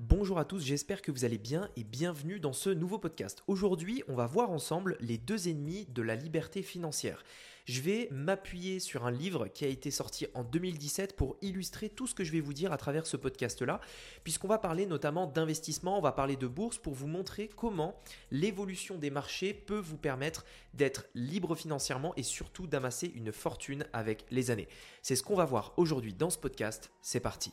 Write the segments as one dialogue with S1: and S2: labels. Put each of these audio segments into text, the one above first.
S1: Bonjour à tous, j'espère que vous allez bien et bienvenue dans ce nouveau podcast. Aujourd'hui, on va voir ensemble les deux ennemis de la liberté financière. Je vais m'appuyer sur un livre qui a été sorti en 2017 pour illustrer tout ce que je vais vous dire à travers ce podcast-là, puisqu'on va parler notamment d'investissement, on va parler de bourse pour vous montrer comment l'évolution des marchés peut vous permettre d'être libre financièrement et surtout d'amasser une fortune avec les années. C'est ce qu'on va voir aujourd'hui dans ce podcast. C'est parti.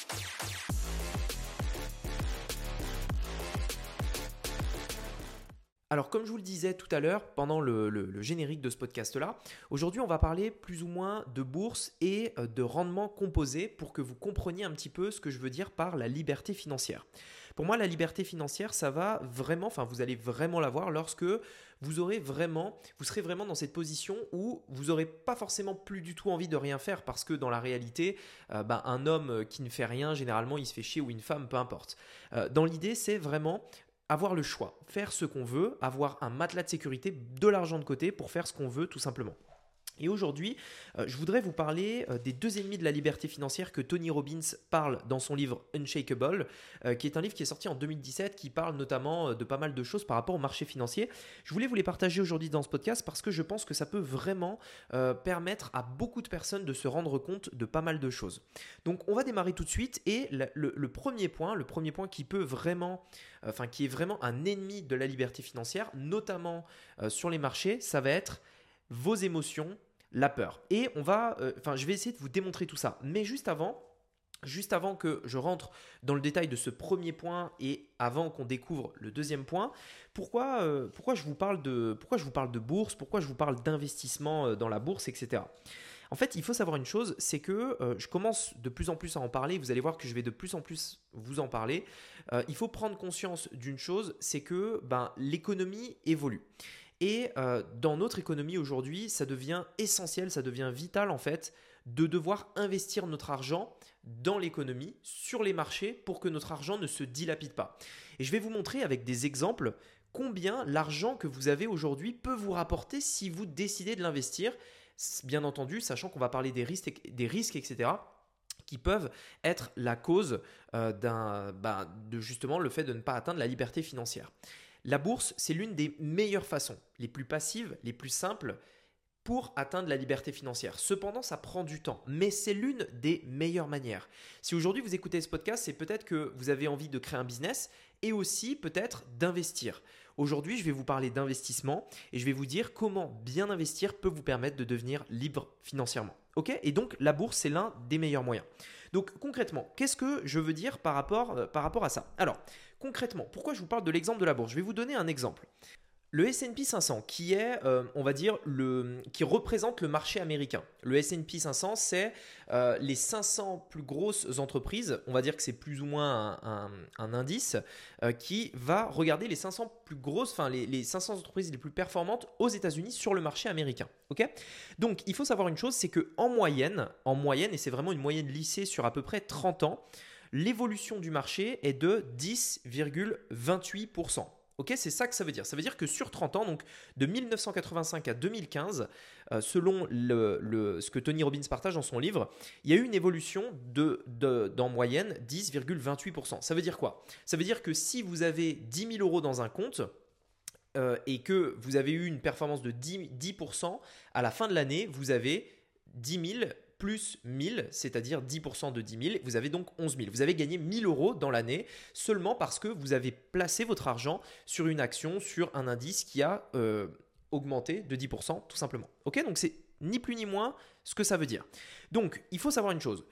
S1: Alors comme je vous le disais tout à l'heure pendant le, générique de ce podcast-là, aujourd'hui on va parler plus ou moins de bourse et euh, de rendement composé pour que vous compreniez un petit peu ce que je veux dire par la liberté financière. Pour moi, la liberté financière, ça va vraiment, enfin vous allez vraiment l'avoir lorsque vous aurez vraiment, vous serez vraiment dans cette position où vous n'aurez pas forcément plus du tout envie de rien faire parce que dans la réalité, euh, bah, un homme qui ne fait rien, généralement, il se fait chier ou une femme, peu importe. Euh, dans l'idée, c'est vraiment avoir le choix, faire ce qu'on veut, avoir un matelas de sécurité, de l'argent de côté pour faire ce qu'on veut tout simplement. Et aujourd'hui, euh, je voudrais vous parler euh, des deux ennemis de la liberté financière que Tony Robbins parle dans son livre Unshakable, euh, qui est un livre qui est sorti en 2017, qui parle notamment de pas mal de choses par rapport au marché financier. Je voulais vous les partager aujourd'hui dans ce podcast parce que je pense que ça peut vraiment permettre à beaucoup de personnes de se rendre compte de pas mal de choses. Donc on va démarrer tout de suite et le, premier point, le premier point qui peut vraiment, enfin qui est vraiment un ennemi de la liberté financière, notamment sur les marchés, ça va être vos émotions la peur. Et on va, euh, enfin, je vais essayer de vous démontrer tout ça. Mais juste avant, Juste avant que je rentre dans le détail de ce premier point et avant qu'on découvre le deuxième point, pourquoi, euh, pourquoi, je vous parle de, pourquoi je vous parle de bourse, pourquoi je vous parle d'investissement euh, dans la bourse, etc. En fait, il faut savoir une chose, c'est que je commence de plus en plus à en parler, vous allez voir que je vais de plus en plus vous en parler. il faut prendre conscience d'une chose, c'est que ben, l'économie évolue. Et euh, dans notre économie aujourd'hui, ça devient essentiel, ça devient vital en fait de devoir investir notre argent dans l'économie, sur les marchés, pour que notre argent ne se dilapide pas. Et je vais vous montrer avec des exemples combien l'argent que vous avez aujourd'hui peut vous rapporter si vous décidez de l'investir, bien entendu, sachant qu'on va parler des risques, des risques etc qui peuvent être la cause euh, d'un, bah, de justement le fait de ne pas atteindre la liberté financière. La bourse, c'est l'une des meilleures façons, les plus passives, les plus simples, pour atteindre la liberté financière. Cependant, ça prend du temps, mais c'est l'une des meilleures manières. Si aujourd'hui vous écoutez ce podcast, c'est peut-être que vous avez envie de créer un business et aussi peut-être d'investir. Aujourd'hui, je vais vous parler d'investissement et je vais vous dire comment bien investir peut vous permettre de devenir libre financièrement. Ok? Et donc la bourse, c'est l'un des meilleurs moyens. Donc concrètement, qu'est-ce que je veux dire par rapport, euh, par rapport à ça? Alors, concrètement, pourquoi je vous parle de l'exemple de la bourse? Je vais vous donner un exemple. Le S&P 500, qui est, euh, on va dire, le, qui représente le marché américain. Le S&P 500, c'est euh, les 500 plus grosses entreprises. On va dire que c'est plus ou moins un, indice euh, qui va regarder les 500 plus grosses, enfin les, les 500 entreprises les plus performantes aux États-Unis sur le marché américain. Ok? Donc, il faut savoir une chose, c'est que en moyenne, en moyenne, et c'est vraiment une moyenne lissée sur à peu près 30 ans, l'évolution du marché est de 10,28%. Ok, c'est ça que ça veut dire. Ça veut dire que sur 30 ans, donc de 1985 à 2015, euh, selon ce que Tony Robbins partage dans son livre, il y a eu une évolution de, d'en moyenne 10,28%. Ça veut dire quoi? Ça veut dire que si vous avez 10 000 euros dans un compte, euh, et que vous avez eu une performance de 10%, 10% à la fin de l'année, vous avez 10 000 plus 1000, c'est-à-dire 10% de 10 000, vous avez donc 11 000. Vous avez gagné 1000 euros dans l'année seulement parce que vous avez placé votre argent sur une action, sur un indice qui a euh, augmenté de 10% tout simplement. Ok, donc c'est ni plus ni moins ce que ça veut dire. Donc il faut savoir une chose.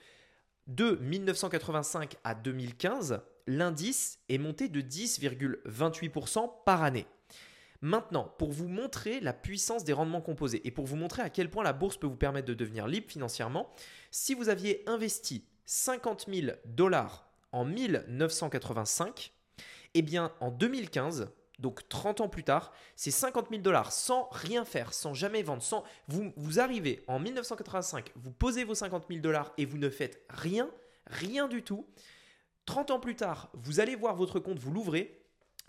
S1: De 1985 à 2015, l'indice est monté de 10,28% par année. Maintenant, pour vous montrer la puissance des rendements composés et pour vous montrer à quel point la bourse peut vous permettre de devenir libre financièrement, si vous aviez investi 50 000 dollars en 1985, eh bien en 2015, donc 30 ans plus tard, c'est 50 000 dollars sans rien faire, sans jamais vendre, sans vous, vous arrivez en 1985, vous posez vos 50 000 dollars et vous ne faites rien, rien du tout. 30 ans plus tard, vous allez voir votre compte, vous l'ouvrez,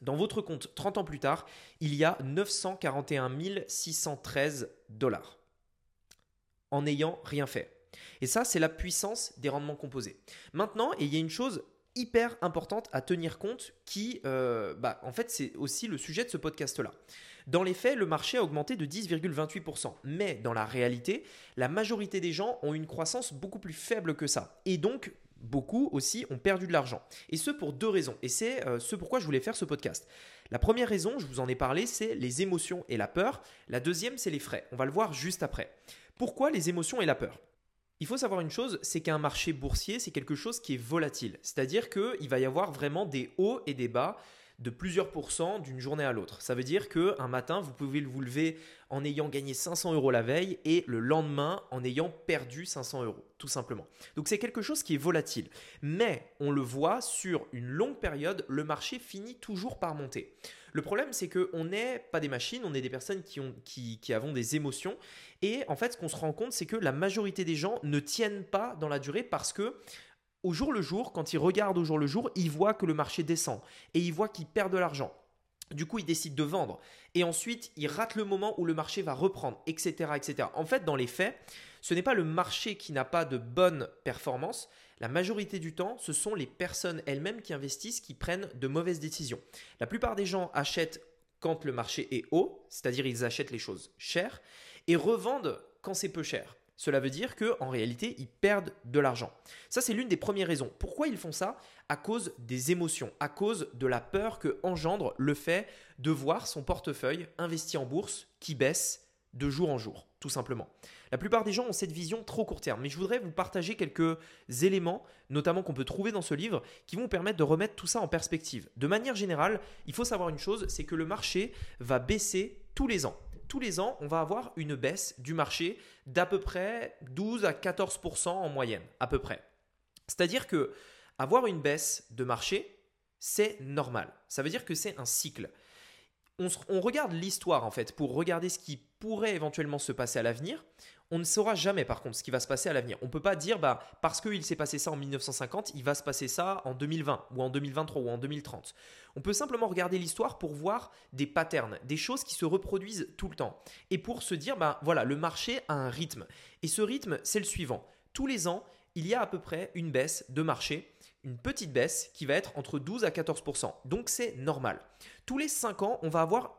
S1: dans votre compte 30 ans plus tard, il y a 941 613 dollars en n'ayant rien fait. Et ça, c'est la puissance des rendements composés. Maintenant, et il y a une chose hyper importante à tenir compte qui, euh, bah, en fait, c'est aussi le sujet de ce podcast-là. Dans les faits, le marché a augmenté de 10,28%. Mais dans la réalité, la majorité des gens ont une croissance beaucoup plus faible que ça. Et donc, beaucoup aussi ont perdu de l'argent. Et ce pour deux raisons. Et c'est euh, ce pourquoi je voulais faire ce podcast. La première raison, je vous en ai parlé, c'est les émotions et la peur. La deuxième, c'est les frais. On va le voir juste après. Pourquoi les émotions et la peur? Il faut savoir une chose, c'est qu'un marché boursier, c'est quelque chose qui est volatile. C'est-à-dire qu'il va y avoir vraiment des hauts et des bas de plusieurs pourcents d'une journée à l'autre. Ça veut dire qu'un matin, vous pouvez vous lever en ayant gagné 500 euros la veille et le lendemain en ayant perdu 500 euros, tout simplement. Donc c'est quelque chose qui est volatile. Mais on le voit sur une longue période, le marché finit toujours par monter. Le problème, c'est qu'on n'est pas des machines, on est des personnes qui, ont, qui, qui avons des émotions. Et en fait, ce qu'on se rend compte, c'est que la majorité des gens ne tiennent pas dans la durée parce que au jour le jour, quand ils regardent au jour le jour, ils voient que le marché descend et ils voient qu'ils perdent de l'argent. Du coup, ils décident de vendre. Et ensuite, ils ratent le moment où le marché va reprendre, etc. etc. En fait, dans les faits, ce n'est pas le marché qui n'a pas de bonne performance. La majorité du temps, ce sont les personnes elles-mêmes qui investissent qui prennent de mauvaises décisions. La plupart des gens achètent quand le marché est haut, c'est-à-dire ils achètent les choses chères, et revendent quand c'est peu cher. Cela veut dire qu'en réalité, ils perdent de l'argent. Ça, c'est l'une des premières raisons. Pourquoi ils font ça? À cause des émotions, à cause de la peur que engendre le fait de voir son portefeuille investi en bourse qui baisse de jour en jour, tout simplement. La plupart des gens ont cette vision trop court terme, mais je voudrais vous partager quelques éléments, notamment qu'on peut trouver dans ce livre, qui vont permettre de remettre tout ça en perspective. De manière générale, il faut savoir une chose, c'est que le marché va baisser tous les ans tous les ans, on va avoir une baisse du marché d'à peu près 12 à 14% en moyenne, à peu près. C'est-à-dire que avoir une baisse de marché, c'est normal. Ça veut dire que c'est un cycle. On, regarde l'histoire en fait pour regarder ce qui pourrait éventuellement se passer à l'avenir. On ne saura jamais par contre ce qui va se passer à l'avenir. On ne peut pas dire bah, parce qu'il s'est passé ça en 1950, il va se passer ça en 2020 ou en 2023 ou en 2030. On peut simplement regarder l'histoire pour voir des patterns, des choses qui se reproduisent tout le temps. Et pour se dire, bah, voilà, le marché a un rythme. Et ce rythme, c'est le suivant. Tous les ans, il y a à peu près une baisse de marché, une petite baisse qui va être entre 12 à 14% Donc c'est normal. Tous les 5 ans, on va avoir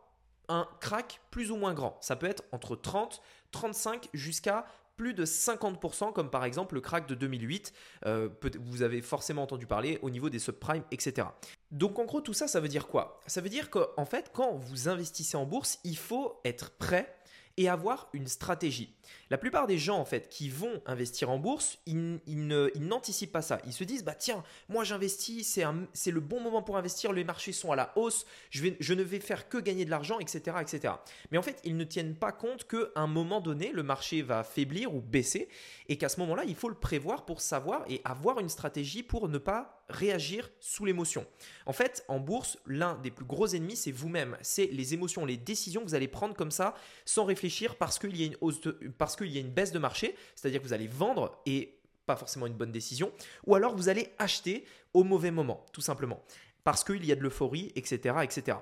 S1: un crack plus ou moins grand. Ça peut être entre 30, 35 jusqu'à plus de 50%, comme par exemple le crack de 2008. Euh, vous avez forcément entendu parler au niveau des subprimes, etc. Donc en gros, tout ça, ça veut dire quoi? Ça veut dire qu'en fait, quand vous investissez en bourse, il faut être prêt et avoir une stratégie. La plupart des gens en fait qui vont investir en bourse, ils, n'anticipent pas ça. Ils se disent bah tiens, moi j'investis, c'est le bon moment pour investir, les marchés sont à la hausse, je, ne vais faire que gagner de l'argent, etc., etc. Mais en fait, ils ne tiennent pas compte qu'à un moment donné, le marché va faiblir ou baisser et qu'à ce moment-là, il faut le prévoir pour savoir et avoir une stratégie pour ne pas réagir sous l'émotion. En fait, en bourse, l'un des plus gros ennemis, c'est vous-même. C'est les émotions, les décisions que vous allez prendre comme ça, sans réfléchir, parce qu'il y a une y a une baisse de marché, c'est-à-dire que vous allez vendre et pas forcément une bonne décision, ou alors vous allez acheter au mauvais moment, tout simplement, parce qu'il y a de l'euphorie, etc., etc.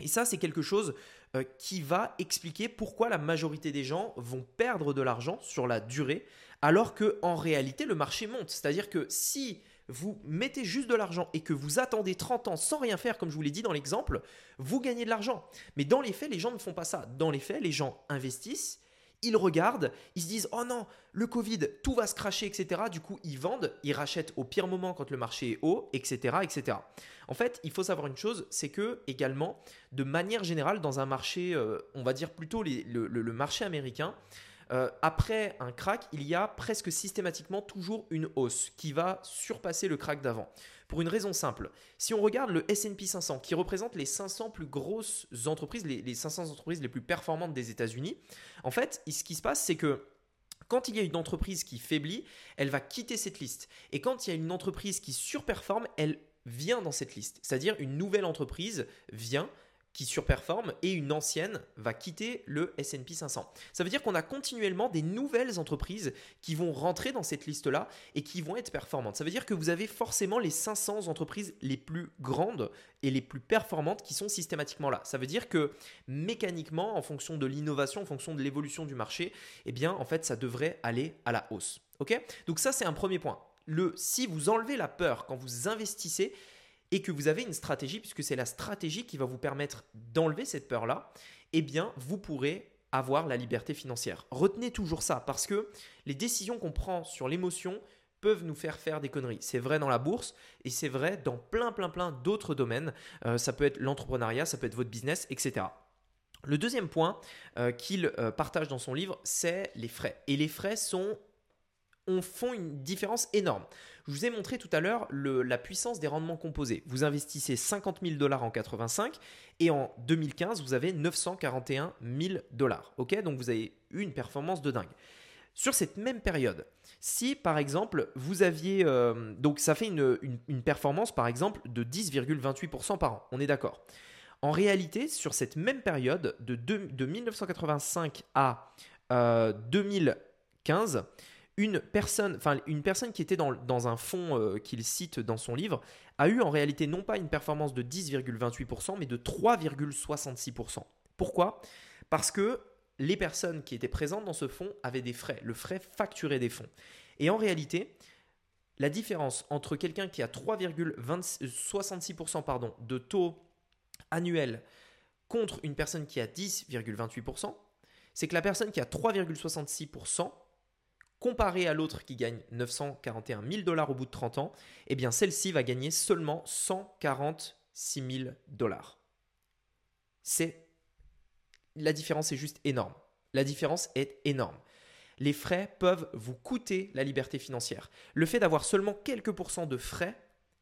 S1: Et ça, c'est quelque chose euh, qui va expliquer pourquoi la majorité des gens vont perdre de l'argent sur la durée, alors que en réalité, le marché monte. C'est-à-dire que si vous mettez juste de l'argent et que vous attendez 30 ans sans rien faire, comme je vous l'ai dit dans l'exemple, vous gagnez de l'argent. Mais dans les faits, les gens ne font pas ça. Dans les faits, les gens investissent, ils regardent, ils se disent Oh non, le Covid, tout va se cracher, etc. Du coup, ils vendent, ils rachètent au pire moment quand le marché est haut, etc. etc. En fait, il faut savoir une chose c'est que, également, de manière générale, dans un marché, euh, on va dire plutôt le marché américain, euh, après un crack, il y a presque systématiquement toujours une hausse qui va surpasser le crack d'avant. Pour une raison simple, si on regarde le SP 500 qui représente les 500 plus grosses entreprises, les, les 500 entreprises les plus performantes des États-Unis, en fait, ce qui se passe, c'est que quand il y a une entreprise qui faiblit, elle va quitter cette liste. Et quand il y a une entreprise qui surperforme, elle vient dans cette liste. C'est-à-dire une nouvelle entreprise vient qui surperforme et une ancienne va quitter le S&P 500. Ça veut dire qu'on a continuellement des nouvelles entreprises qui vont rentrer dans cette liste-là et qui vont être performantes. Ça veut dire que vous avez forcément les 500 entreprises les plus grandes et les plus performantes qui sont systématiquement là. Ça veut dire que mécaniquement, en fonction de l'innovation, en fonction de l'évolution du marché, eh bien en fait ça devrait aller à la hausse. Ok? Donc ça c'est un premier point. Le si vous enlevez la peur quand vous investissez, et que vous avez une stratégie, puisque c'est la stratégie qui va vous permettre d'enlever cette peur-là, eh bien, vous pourrez avoir la liberté financière. Retenez toujours ça, parce que les décisions qu'on prend sur l'émotion peuvent nous faire faire des conneries. C'est vrai dans la bourse et c'est vrai dans plein, plein, plein d'autres domaines. Euh, ça peut être l'entrepreneuriat, ça peut être votre business, etc. Le deuxième point euh, qu'il euh, partage dans son livre, c'est les frais. Et les frais sont on font une différence énorme. Je vous ai montré tout à l'heure la puissance des rendements composés. Vous investissez 50 000 dollars en 85 et en 2015, vous avez 941 000 dollars. Donc vous avez eu une performance de dingue. Sur cette même période, si par exemple vous aviez, euh, donc ça fait une, performance par exemple de 10,28% par an, on est d'accord. En réalité, sur cette même période de, de 1985 à 2015, euh, une personne, enfin une personne qui était dans, un fonds euh, qu'il cite dans son livre, a eu en réalité non pas une performance de 10,28%, mais de 3,66%. Pourquoi? Parce que les personnes qui étaient présentes dans ce fonds avaient des frais, le frais facturé des fonds. Et en réalité, la différence entre quelqu'un qui a 3,66% pardon, de taux annuel contre une personne qui a 10,28%, c'est que la personne qui a 3,66% comparé à l'autre qui gagne 941 000 dollars au bout de 30 ans, eh bien celle-ci va gagner seulement 146 000 dollars. C'est la différence est juste énorme. La différence est énorme. Les frais peuvent vous coûter la liberté financière. Le fait d'avoir seulement quelques pourcents de frais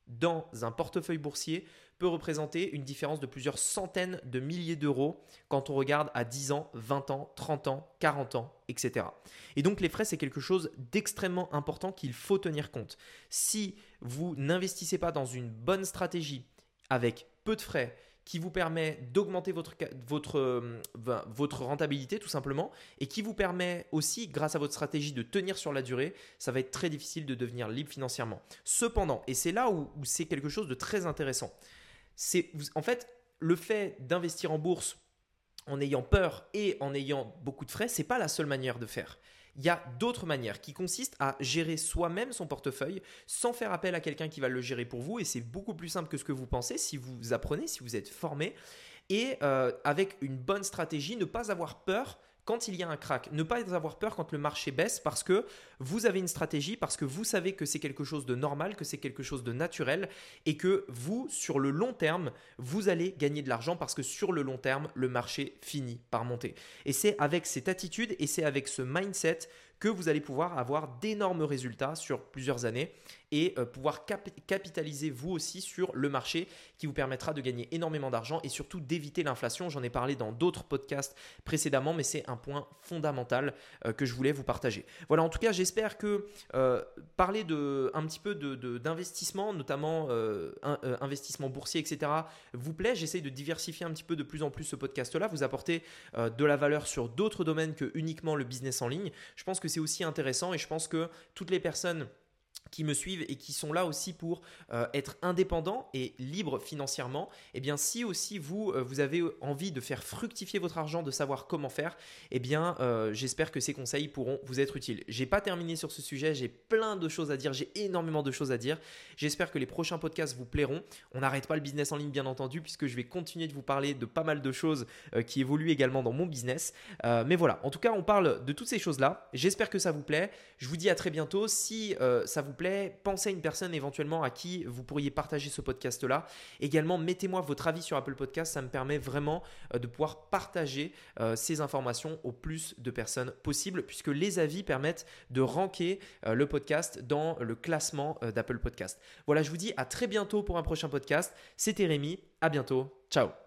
S1: dans un portefeuille boursier peut représenter une différence de plusieurs centaines de milliers d'euros quand on regarde à 10 ans, 20 ans, 30 ans, 40 ans, etc. Et donc les frais, c'est quelque chose d'extrêmement important qu'il faut tenir compte. Si vous n'investissez pas dans une bonne stratégie avec peu de frais, qui vous permet d'augmenter votre, votre, euh, votre rentabilité tout simplement et qui vous permet aussi, grâce à votre stratégie, de tenir sur la durée, ça va être très difficile de devenir libre financièrement. Cependant, et c'est là où, où c'est quelque chose de très intéressant, c'est en fait le fait d'investir en bourse en ayant peur et en ayant beaucoup de frais, c'est pas la seule manière de faire. Il y a d'autres manières qui consistent à gérer soi-même son portefeuille sans faire appel à quelqu'un qui va le gérer pour vous et c'est beaucoup plus simple que ce que vous pensez si vous apprenez, si vous êtes formé et euh, avec une bonne stratégie, ne pas avoir peur quand il y a un crack, ne pas avoir peur quand le marché baisse parce que vous avez une stratégie, parce que vous savez que c'est quelque chose de normal, que c'est quelque chose de naturel et que vous, sur le long terme, vous allez gagner de l'argent parce que sur le long terme, le marché finit par monter. Et c'est avec cette attitude et c'est avec ce mindset que vous allez pouvoir avoir d'énormes résultats sur plusieurs années et euh, pouvoir capitaliser vous aussi sur le marché qui vous permettra de gagner énormément d'argent et surtout d'éviter l'inflation. J'en ai parlé dans d'autres podcasts précédemment, mais c'est un point fondamental euh, que je voulais vous partager. Voilà, en tout cas, j'espère que euh, parler de, un petit peu d'investissement, de, notamment investissement boursier, etc., vous plaît. J'essaye de diversifier un petit peu de plus en plus ce podcast-là, vous apporter de la valeur sur d'autres domaines que uniquement le business en ligne. Je pense que c'est aussi intéressant et je pense que toutes les personnes qui me suivent et qui sont là aussi pour euh, être indépendants et libres financièrement, eh bien si aussi vous, euh, vous avez envie de faire fructifier votre argent, de savoir comment faire, eh bien euh, j'espère que ces conseils pourront vous être utiles. J'ai pas terminé sur ce sujet, j'ai plein de choses à dire, j'ai énormément de choses à dire. J'espère que les prochains podcasts vous plairont. On n'arrête pas le business en ligne bien entendu puisque je vais continuer de vous parler de pas mal de choses qui évoluent également dans mon business. mais voilà, en tout cas on parle de toutes ces choses-là. J'espère que ça vous plaît. Je vous dis à très bientôt. Si ça vous plaît, pensez à une personne éventuellement à qui vous pourriez partager ce podcast-là. Également, mettez-moi votre avis sur Apple Podcast, ça me permet vraiment euh, de pouvoir partager euh, ces informations au plus de personnes possible, puisque les avis permettent de ranker euh, le podcast dans le classement d'Apple Podcast. Voilà, je vous dis à très bientôt pour un prochain podcast. C'était Rémi, à bientôt, ciao